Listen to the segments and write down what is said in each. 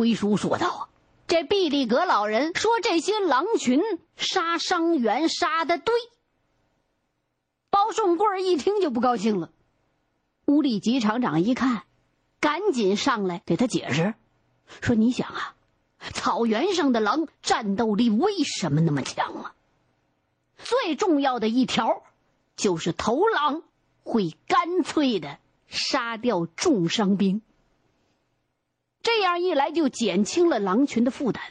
回书说道：“啊，这毕利格老人说这些狼群杀伤员杀的对。”包顺贵一听就不高兴了。乌力吉厂长一看，赶紧上来给他解释，说：“你想啊，草原上的狼战斗力为什么那么强啊？最重要的一条，就是头狼会干脆的杀掉重伤兵。这样一来，就减轻了狼群的负担，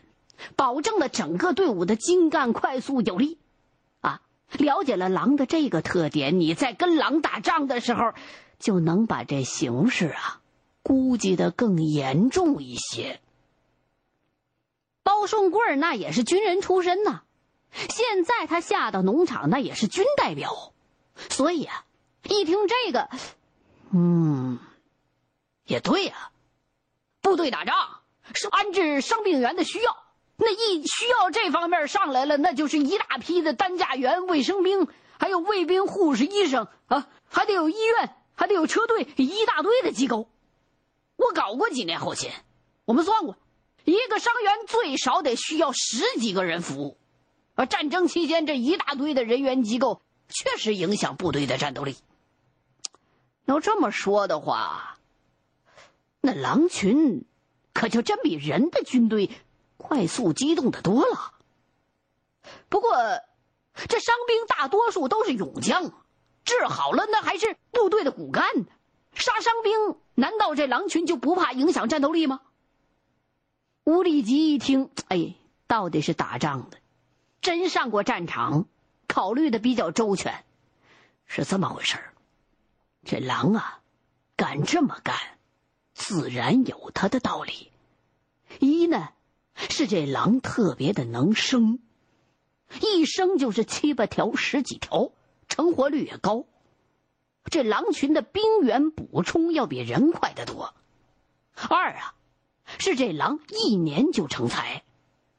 保证了整个队伍的精干、快速、有力。啊，了解了狼的这个特点，你在跟狼打仗的时候。”就能把这形势啊估计的更严重一些。包顺贵那也是军人出身呐，现在他下到农场那也是军代表，所以啊，一听这个，嗯，也对呀，部队打仗是安置伤病员的需要，那一需要这方面上来了，那就是一大批的担架员、卫生兵，还有卫兵、护士、医生啊，还得有医院。还得有车队一大堆的机构，我搞过几年后勤，我们算过，一个伤员最少得需要十几个人服务，而战争期间这一大堆的人员机构确实影响部队的战斗力。要这么说的话，那狼群可就真比人的军队快速机动的多了。不过，这伤兵大多数都是勇将。治好了，那还是部队的骨干。杀伤兵，难道这狼群就不怕影响战斗力吗？乌力吉一听，哎，到底是打仗的，真上过战场，考虑的比较周全，是这么回事这狼啊，敢这么干，自然有他的道理。一呢，是这狼特别的能生，一生就是七八条、十几条。成活率也高，这狼群的兵源补充要比人快得多。二啊，是这狼一年就成才，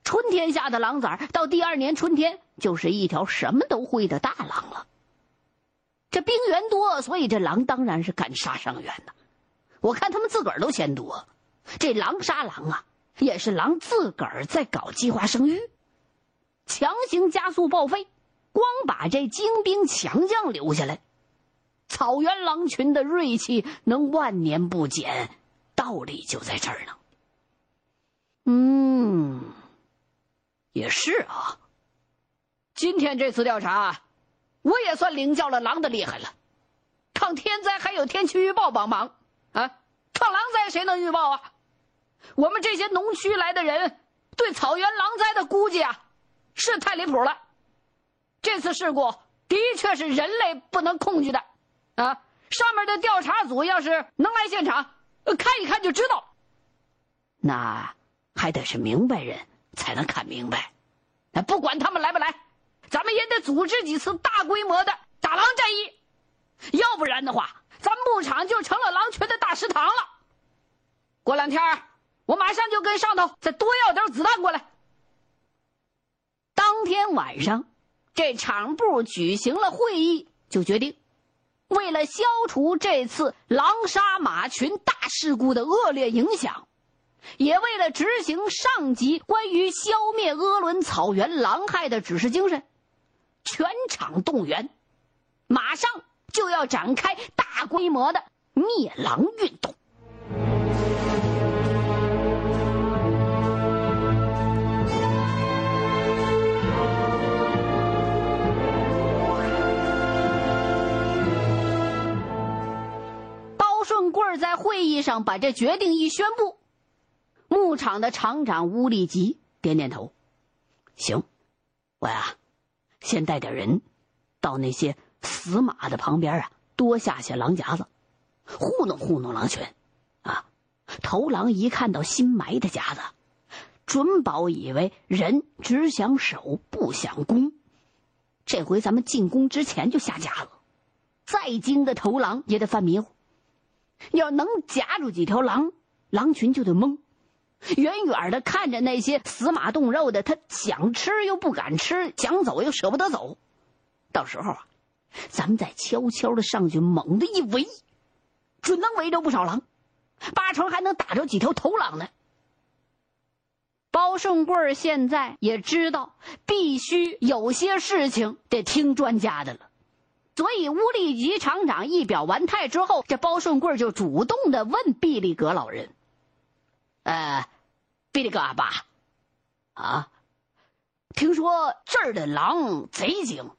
春天下的狼崽到第二年春天就是一条什么都会的大狼了。这兵源多，所以这狼当然是敢杀伤员的。我看他们自个儿都嫌多，这狼杀狼啊，也是狼自个儿在搞计划生育，强行加速报废。光把这精兵强将留下来，草原狼群的锐气能万年不减，道理就在这儿呢。嗯，也是啊。今天这次调查，我也算领教了狼的厉害了。抗天灾还有天气预报帮忙啊，抗狼灾谁能预报啊？我们这些农区来的人对草原狼灾的估计啊，是太离谱了。这次事故的确是人类不能控制的，啊！上面的调查组要是能来现场，看一看就知道。那还得是明白人才能看明白。那不管他们来不来，咱们也得组织几次大规模的打狼战役，要不然的话，咱牧场就成了狼群的大食堂了。过两天，我马上就跟上头再多要点子弹过来。当天晚上。这厂部举行了会议，就决定，为了消除这次狼杀马群大事故的恶劣影响，也为了执行上级关于消灭鄂伦草原狼害的指示精神，全场动员，马上就要展开大规模的灭狼运动。包顺贵在会议上把这决定一宣布，牧场的厂长乌力吉点点头：“行，我呀，先带点人，到那些死马的旁边啊，多下些狼夹子，糊弄糊弄狼群。啊，头狼一看到新埋的夹子，准保以为人只想守不想攻。这回咱们进攻之前就下夹子，再精的头狼也得犯迷糊。”要能夹住几条狼，狼群就得懵。远远的看着那些死马冻肉的，他想吃又不敢吃，想走又舍不得走。到时候啊，咱们再悄悄的上去，猛的一围，准能围着不少狼，八成还能打着几条头狼呢。包顺贵现在也知道，必须有些事情得听专家的了。所以，乌力吉厂长一表完态之后，这包顺贵就主动的问毕利格老人：“呃，毕利格阿爸，啊，听说这儿的狼贼精，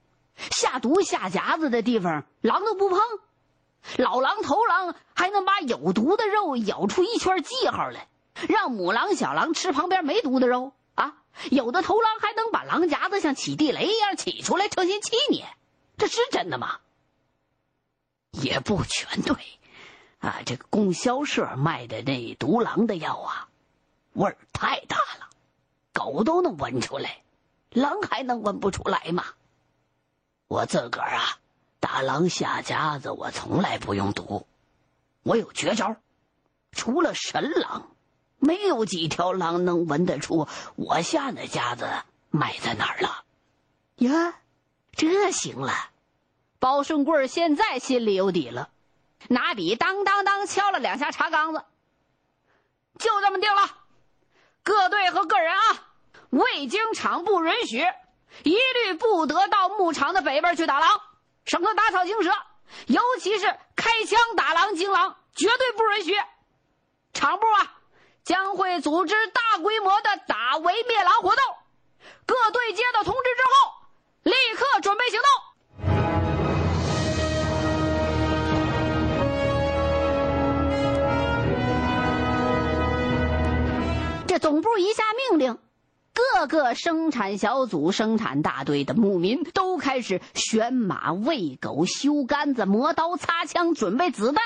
下毒下夹子的地方狼都不碰，老狼头狼还能把有毒的肉咬出一圈记号来，让母狼小狼吃旁边没毒的肉啊！有的头狼还能把狼夹子像起地雷一样起出来，成心气你。”这是真的吗？也不全对，啊，这个供销社卖的那毒狼的药啊，味儿太大了，狗都能闻出来，狼还能闻不出来吗？我自个儿啊，打狼下夹子，我从来不用毒，我有绝招，除了神狼，没有几条狼能闻得出我下那夹子埋在哪儿了。呀，这行了。包顺贵现在心里有底了，拿笔当当当敲了两下茶缸子。就这么定了，各队和个人啊，未经厂部允许，一律不得到牧场的北边去打狼，省得打草惊蛇，尤其是开枪打狼惊狼，绝对不允许。厂部啊，将会组织大规模的打围灭狼活动，各队接到通知之后，立刻准备行动。这总部一下命令，各个生产小组、生产大队的牧民都开始选马、喂狗、修杆子、磨刀、擦枪、准备子弹，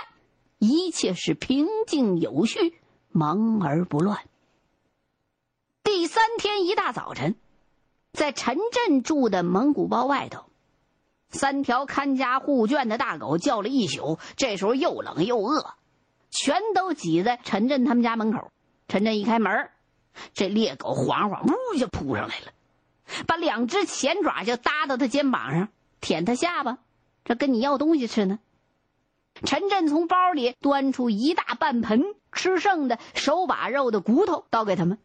一切是平静有序，忙而不乱。第三天一大早晨，在陈震住的蒙古包外头，三条看家护圈的大狗叫了一宿，这时候又冷又饿，全都挤在陈震他们家门口。陈震一开门。这猎狗晃晃，呜就扑上来了，把两只前爪就搭到他肩膀上，舔他下巴，这跟你要东西吃呢。陈震从包里端出一大半盆吃剩的手把肉的骨头，倒给他们。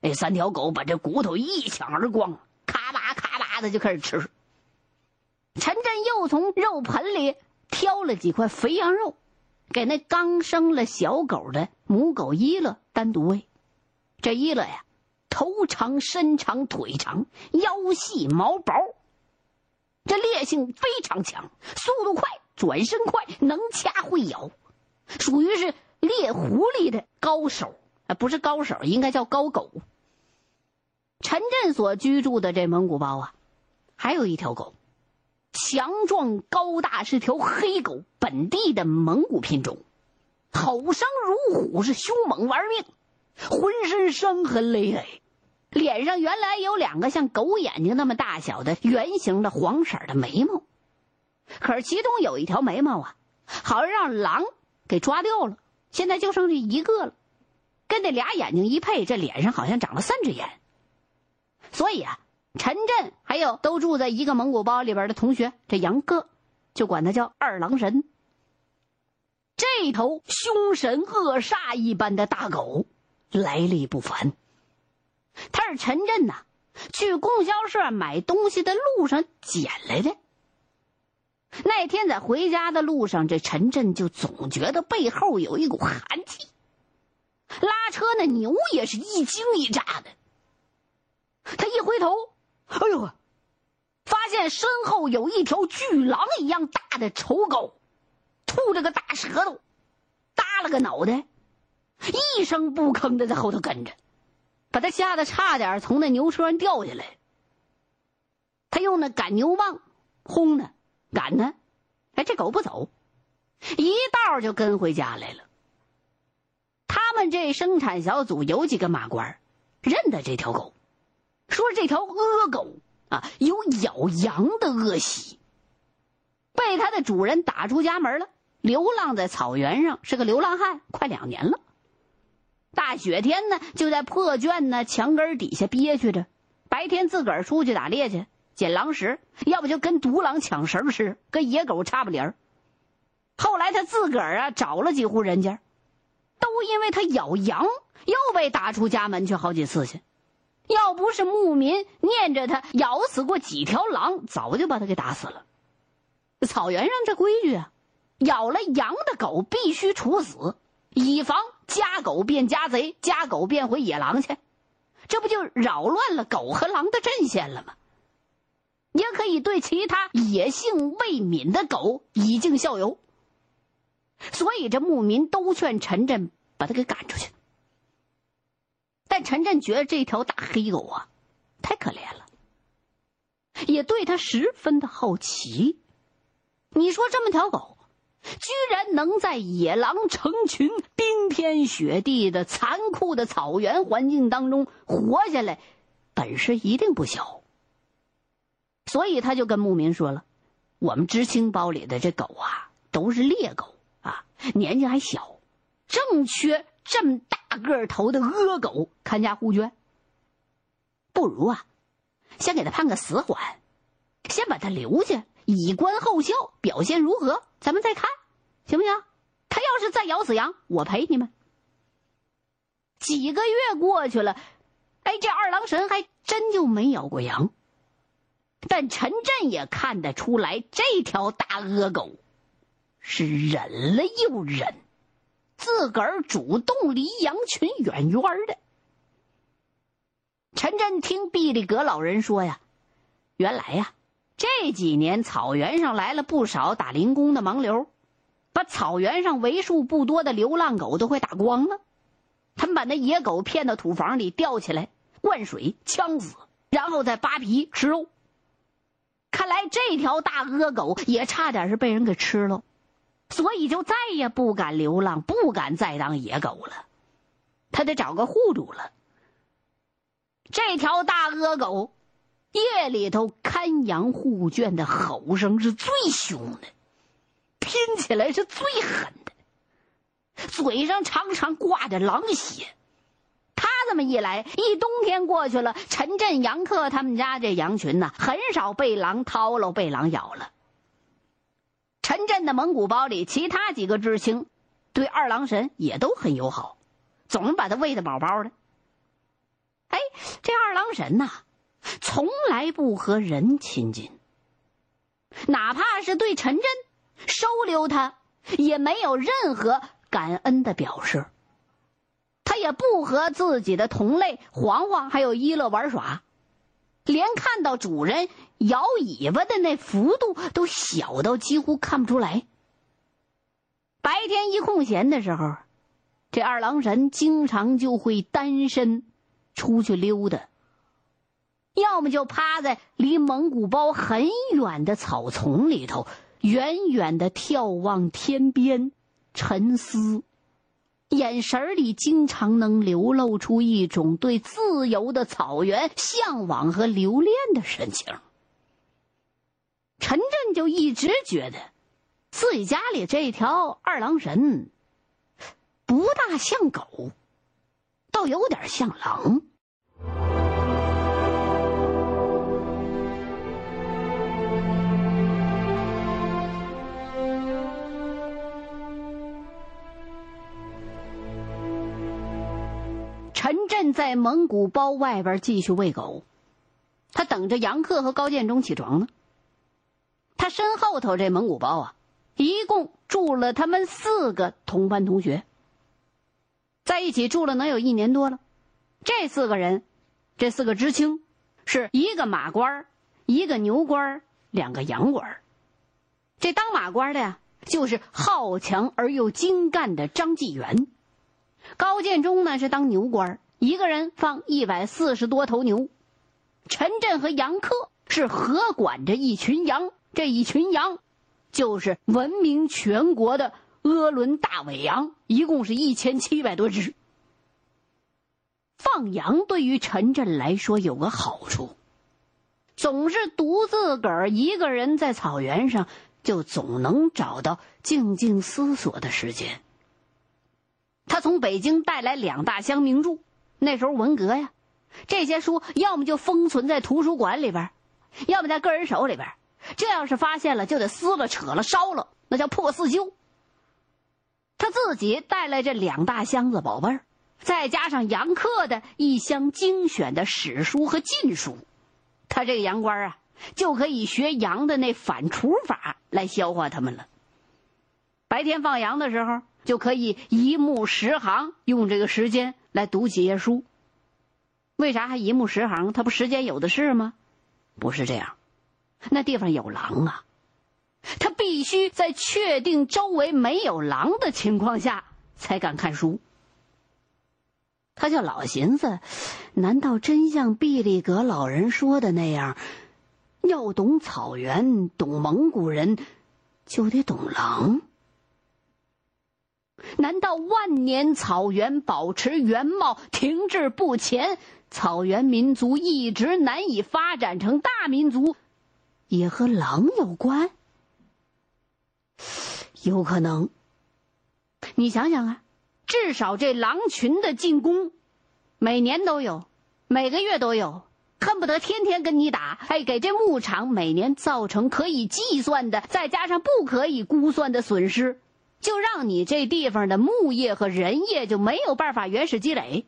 那三条狗把这骨头一抢而光，咔吧咔吧的就开始吃。陈震又从肉盆里挑了几块肥羊肉，给那刚生了小狗的母狗伊乐单独喂。这一乐呀，头长身长腿长，腰细毛薄，这烈性非常强，速度快，转身快，能掐会咬，属于是猎狐狸的高手啊，不是高手，应该叫高狗。陈震所居住的这蒙古包啊，还有一条狗，强壮高大，是条黑狗，本地的蒙古品种，吼声如虎，是凶猛玩命。浑身伤痕累累，脸上原来有两个像狗眼睛那么大小的圆形的黄色的眉毛，可是其中有一条眉毛啊，好像让狼给抓掉了，现在就剩这一个了。跟那俩眼睛一配，这脸上好像长了三只眼。所以啊，陈震还有都住在一个蒙古包里边的同学，这杨哥就管他叫二郎神。这头凶神恶煞一般的大狗。来历不凡。他是陈震呐，去供销社买东西的路上捡来的。那天在回家的路上，这陈震就总觉得背后有一股寒气，拉车那牛也是一惊一乍的。他一回头，哎呦，发现身后有一条巨狼一样大的丑狗，吐着个大舌头，耷了个脑袋。一声不吭的在后头跟着，把他吓得差点从那牛车上掉下来。他用那赶牛棒轰他，赶他，哎，这狗不走，一道就跟回家来了。他们这生产小组有几个马官认得这条狗，说这条恶狗啊有咬羊的恶习，被他的主人打出家门了，流浪在草原上，是个流浪汉，快两年了。大雪天呢，就在破圈呢墙根底下憋屈着。白天自个儿出去打猎去捡狼食，要不就跟独狼抢食吃，跟野狗差不离儿。后来他自个儿啊找了几户人家，都因为他咬羊又被打出家门去好几次去。要不是牧民念着他咬死过几条狼，早就把他给打死了。草原上这规矩啊，咬了羊的狗必须处死，以防家狗变家贼，家狗变回野狼去。这不就扰乱了狗和狼的阵线了吗？也可以对其他野性未泯的狗以儆效尤。所以这牧民都劝陈震把他给赶出去。但陈震觉得这条大黑狗啊，太可怜了，也对他十分的好奇。你说这么条狗，居然能在野狼成群、冰天雪地的残酷的草原环境当中活下来，本事一定不小。所以他就跟牧民说了：“我们知青包里的这狗啊，都是猎狗啊，年纪还小，正缺。”这么大个头的恶狗看家护圈，不如啊，先给他判个死缓，先把他留下，以观后效，表现如何，咱们再看，行不行？他要是再咬死羊，我赔你们。几个月过去了，哎，这二郎神还真就没咬过羊，但陈震也看得出来，这条大恶狗是忍了又忍。自个儿主动离羊群远远的。陈震听毕力格老人说呀，原来呀，这几年草原上来了不少打零工的盲流，把草原上为数不多的流浪狗都快打光了。他们把那野狗骗到土房里吊起来，灌水呛死，然后再扒皮吃肉。看来这条大恶狗也差点是被人给吃了。所以就再也不敢流浪，不敢再当野狗了，他得找个护主了。这条大恶狗，夜里头看羊护圈的吼声是最凶的，拼起来是最狠的，嘴上常常挂着狼血。他这么一来，一冬天过去了，陈震、杨克他们家这羊群呢，很少被狼掏了，被狼咬了。陈震的蒙古包里，其他几个知青对二郎神也都很友好，总把他喂得饱饱的。哎，这二郎神呐，从来不和人亲近，哪怕是对陈真收留他，也没有任何感恩的表示。他也不和自己的同类黄黄还有一乐玩耍。连看到主人摇尾巴的那幅度都小到几乎看不出来。白天一空闲的时候，这二郎神经常就会单身出去溜达，要么就趴在离蒙古包很远的草丛里头，远远的眺望天边，沉思。眼神里经常能流露出一种对自由的草原向往和留恋的神情。陈震就一直觉得，自己家里这条二郎神，不大像狗，倒有点像狼。陈震在蒙古包外边继续喂狗，他等着杨克和高建中起床呢。他身后头这蒙古包啊，一共住了他们四个同班同学，在一起住了能有一年多了。这四个人，这四个知青，是一个马官一个牛官两个羊官这当马官的呀，就是好强而又精干的张继元。高建中呢是当牛官一个人放一百四十多头牛。陈震和杨克是合管着一群羊，这一群羊就是闻名全国的鄂伦大尾羊，一共是一千七百多只。放羊对于陈震来说有个好处，总是独自个儿一个人在草原上，就总能找到静静思索的时间。他从北京带来两大箱名著，那时候文革呀，这些书要么就封存在图书馆里边，要么在个人手里边。这要是发现了，就得撕了、扯了、烧了，那叫破四旧。他自己带来这两大箱子宝贝儿，再加上杨克的一箱精选的史书和禁书，他这个杨官啊，就可以学杨的那反刍法来消化他们了。白天放羊的时候，就可以一目十行，用这个时间来读几页书。为啥还一目十行？他不时间有的是吗？不是这样，那地方有狼啊，他必须在确定周围没有狼的情况下才敢看书。他就老寻思，难道真像毕力格老人说的那样，要懂草原、懂蒙古人，就得懂狼？难道万年草原保持原貌、停滞不前，草原民族一直难以发展成大民族，也和狼有关？有可能。你想想啊。至少这狼群的进攻，每年都有，每个月都有，恨不得天天跟你打。哎，给这牧场每年造成可以计算的，再加上不可以估算的损失，就让你这地方的木业和人业就没有办法原始积累，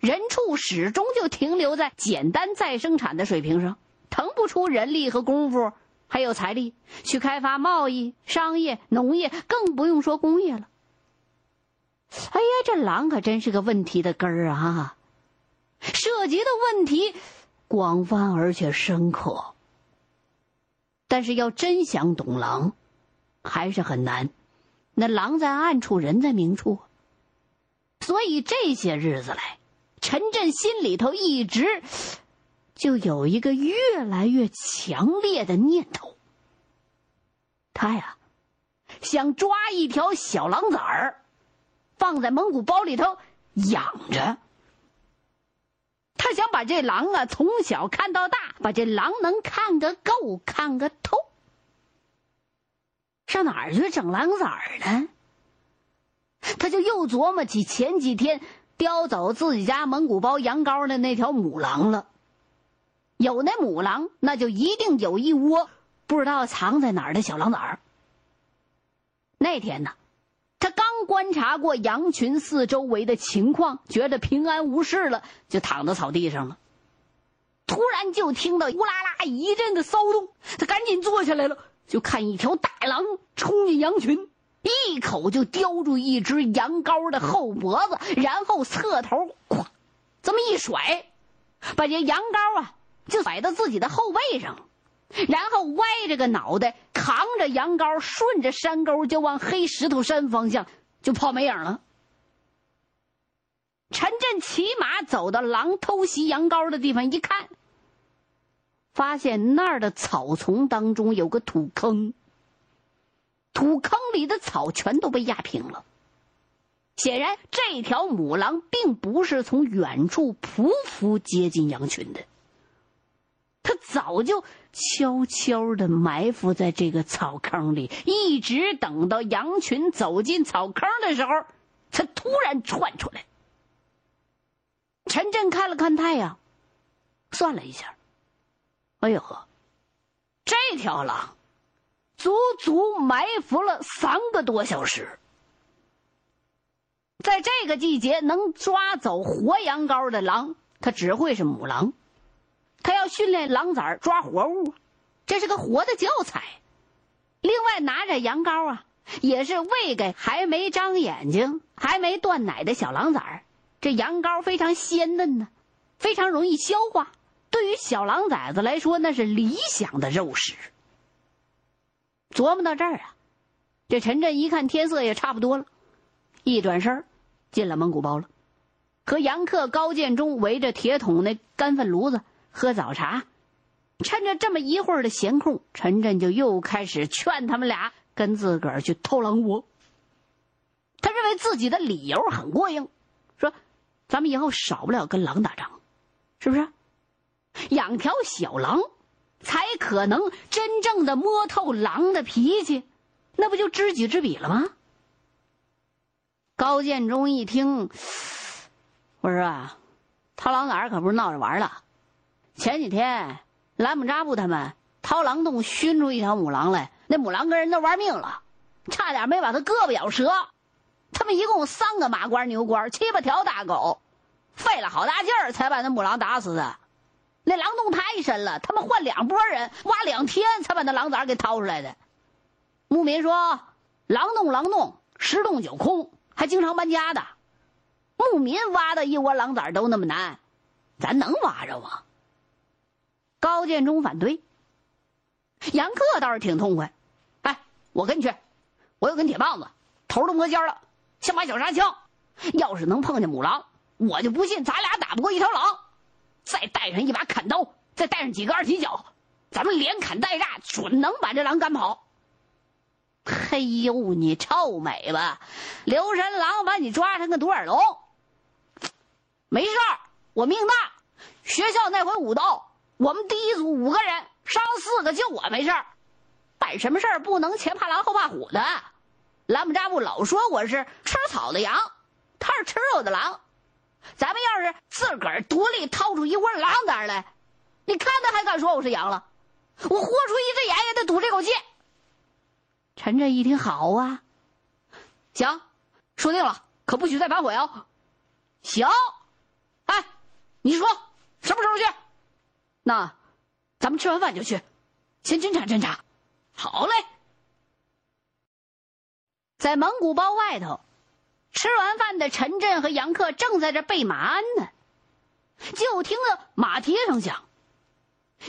人畜始终就停留在简单再生产的水平上，腾不出人力和功夫，还有财力去开发贸易、商业、农业，更不用说工业了。哎呀，这狼可真是个问题的根儿啊！涉及的问题广泛而且深刻，但是要真想懂狼，还是很难。那狼在暗处，人在明处，所以这些日子来，陈震心里头一直就有一个越来越强烈的念头：他呀，想抓一条小狼崽儿。放在蒙古包里头养着，他想把这狼啊从小看到大，把这狼能看个够，看个透。上哪儿去整狼崽儿呢？他就又琢磨起前几天叼走自己家蒙古包羊羔的那条母狼了。有那母狼，那就一定有一窝不知道藏在哪儿的小狼崽儿。那天呢？他刚观察过羊群四周围的情况，觉得平安无事了，就躺在草地上了。突然就听到“呼啦啦”一阵的骚动，他赶紧坐下来了，就看一条大狼冲进羊群，一口就叼住一只羊羔的后脖子，然后侧头咵，这么一甩，把这羊羔啊就甩到自己的后背上。然后歪着个脑袋，扛着羊羔，顺着山沟就往黑石头山方向就跑没影了。陈震骑马走到狼偷袭羊羔的地方一看，发现那儿的草丛当中有个土坑，土坑里的草全都被压平了。显然，这条母狼并不是从远处匍匐接近羊群的。他早就悄悄的埋伏在这个草坑里，一直等到羊群走进草坑的时候，才突然窜出来。陈震看了看太阳，算了一下，哎呦呵，这条狼足足埋伏了三个多小时，在这个季节能抓走活羊羔的狼，它只会是母狼。他要训练狼崽抓活物，这是个活的教材。另外拿着羊羔啊，也是喂给还没张眼睛、还没断奶的小狼崽这羊羔非常鲜嫩呢，非常容易消化。对于小狼崽子来说，那是理想的肉食。琢磨到这儿啊，这陈震一看天色也差不多了，一转身进了蒙古包了，和杨克、高建忠围着铁桶那干粪炉子。喝早茶，趁着这么一会儿的闲空，陈震就又开始劝他们俩跟自个儿去偷狼窝。他认为自己的理由很过硬，说：“咱们以后少不了跟狼打仗，是不是？养条小狼，才可能真正的摸透狼的脾气，那不就知己知彼了吗？”高建中一听，我说：“啊，掏狼崽可不是闹着玩的。”前几天，兰姆扎布他们掏狼洞熏出一条母狼来，那母狼跟人都玩命了，差点没把他胳膊咬折。他们一共三个马倌牛倌，七八条大狗，费了好大劲儿才把那母狼打死的。那狼洞太深了，他们换两拨人挖两天才把那狼崽给掏出来的。牧民说：“狼洞狼洞，十洞九空，还经常搬家的。牧民挖的一窝狼崽都那么难，咱能挖着吗？”高建中反对。杨克倒是挺痛快，哎，我跟你去，我有根铁棒子，头都磨尖了，像把小沙枪，要是能碰见母狼，我就不信咱俩打不过一条狼。再带上一把砍刀，再带上几个二踢脚，咱们连砍带炸，准能把这狼赶跑。嘿 呦，你臭美吧！刘神狼把你抓成个独眼龙，没事儿，我命大。学校那回武斗，我们第一组五个人伤四个，就我没事儿。办什么事儿不能前怕狼后怕虎的。兰姆扎布老说我是吃草的羊，他是吃肉的狼。咱们要是自个儿独立掏出一窝狼崽来，你看他还敢说我是羊了？我豁出一只眼也得赌这口气。陈震一听，好啊，行，说定了，可不许再反悔哦。行，哎，你说什么时候去？那咱们吃完饭就去，先侦查侦查。好嘞，在蒙古包外头。吃完饭的陈震和杨克正在这备马鞍呢，就听到马蹄声响。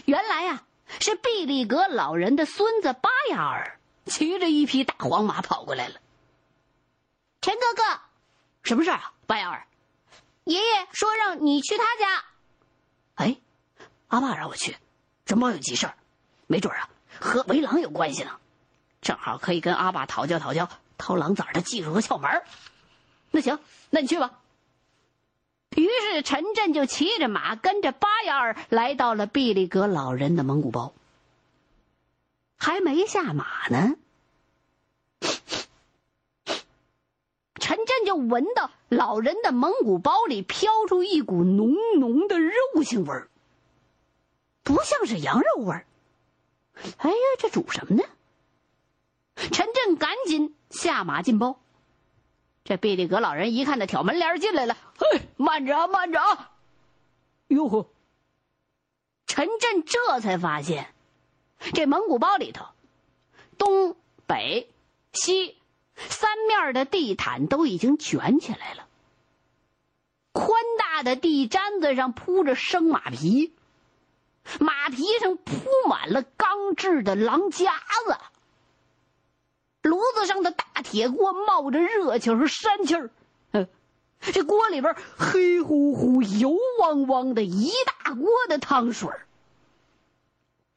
原来呀，是毕力格老人的孙子巴雅尔骑着一匹大黄马跑过来了。陈哥哥，什么事啊？巴雅尔，爷爷说让你去他家。哎，阿爸让我去，这么有急事儿，没准啊和围狼有关系呢，正好可以跟阿爸讨教讨教掏狼崽的技术和窍门。那行，那你去吧。于是陈震就骑着马，跟着巴雅尔来到了毕力格老人的蒙古包。还没下马呢，陈震就闻到老人的蒙古包里飘出一股浓浓的肉腥味儿，不像是羊肉味儿。哎呀，这煮什么呢？陈震赶紧下马进包。这毕力格老人一看那挑门帘进来了，嘿，慢着啊，慢着啊！哟呵，陈震这才发现，这蒙古包里头，东北西三面的地毯都已经卷起来了，宽大的地毡子上铺着生马皮，马皮上铺满了钢制的狼夹子。炉子上的大铁锅冒着热气和膻气儿，这锅里边黑乎乎、油汪汪的一大锅的汤水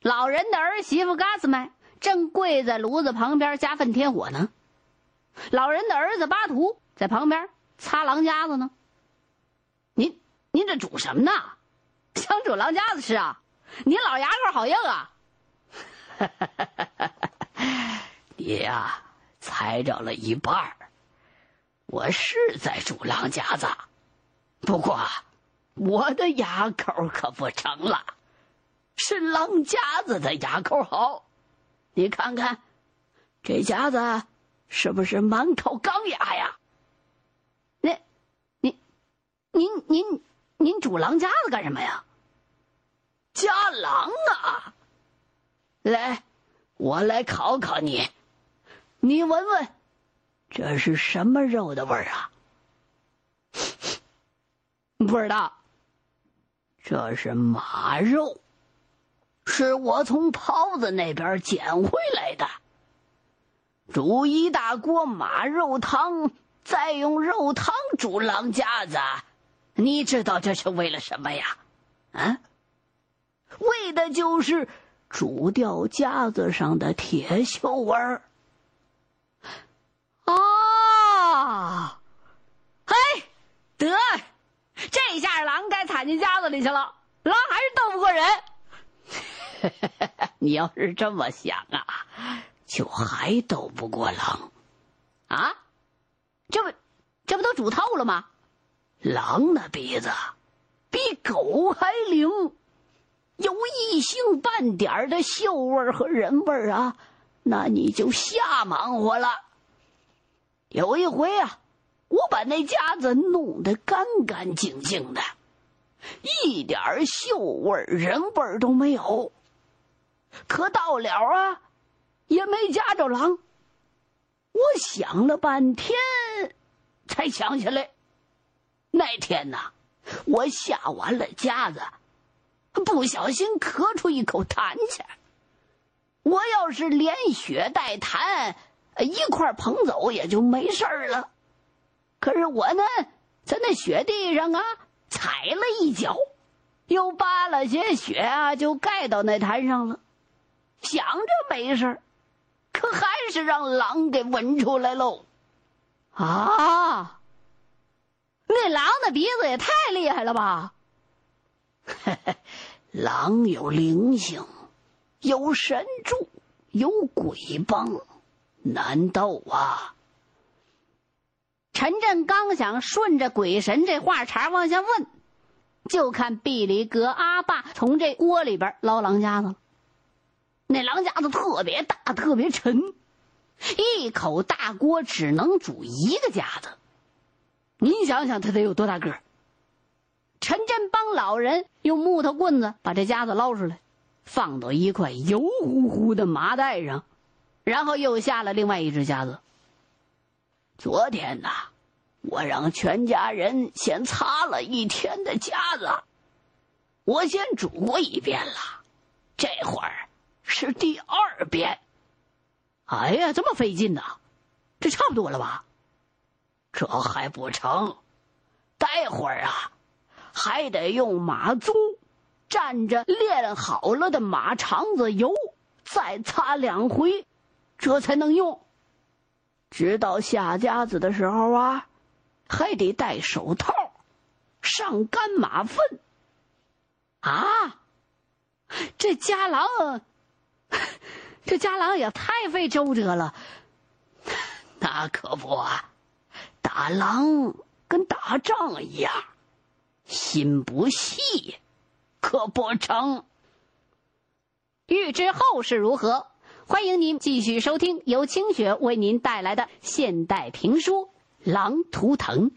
老人的儿媳妇嘎斯麦正跪在炉子旁边加粪添火呢，老人的儿子巴图在旁边擦狼夹子呢。您您这煮什么呢？想煮狼夹子吃啊？您老牙口好硬啊！哈哈哈哈哈你呀，猜着了一半儿。我是在煮狼夹子，不过我的牙口可不成了，是狼夹子的牙口好。你看看，这夹子是不是满口钢牙呀？那，您，您您您煮狼夹子干什么呀？夹狼啊！来，我来考考你。你闻闻，这是什么肉的味儿啊？不知道。这是马肉，是我从袍子那边捡回来的。煮一大锅马肉汤，再用肉汤煮狼夹子，你知道这是为了什么呀？啊？为的就是煮掉架子上的铁锈味儿。啊！嘿，得，这下狼该踩进夹子里去了。狼还是斗不过人。你要是这么想啊，就还斗不过狼。啊？这不，这不都煮透了吗？狼的鼻子比狗还灵，有一星半点的嗅味和人味啊，那你就瞎忙活了。有一回啊，我把那夹子弄得干干净净的，一点锈味、人味都没有。可到了啊，也没夹着狼。我想了半天，才想起来，那天呐，我下完了夹子，不小心咳出一口痰去。我要是连血带痰一块捧走，也就没事了。可是我呢，在那雪地上啊，踩了一脚，又扒了些雪啊，就盖到那痰上了。想着没事可还是让狼给闻出来喽。啊！那狼的鼻子也太厉害了吧！狼有灵性，有神助，有鬼帮，难斗啊！陈震刚想顺着鬼神这话茬往下问，就看毕里格阿爸从这锅里边捞狼夹子了。那狼夹子特别大，特别沉，一口大锅只能煮一个夹子。您想想，它得有多大个？陈震帮老人用木头棍子把这夹子捞出来，放到一块油乎乎的麻袋上，然后又下了另外一只夹子。昨天呐，我让全家人先擦了一天的夹子，我先煮过一遍了，这会儿是第二遍。哎呀，这么费劲呐！这差不多了吧？这还不成，待会儿啊，还得用马鬃蘸着炼好了的马肠子油，再擦两回，这才能用。直到下夹子的时候啊，还得戴手套，上干马粪。啊，这家狼，这家狼也太费周折了。那可不啊，打狼跟打仗一样，心不细，可不成。欲知后事如何？欢迎您继续收听由清雪为您带来的现代评书《狼图腾》。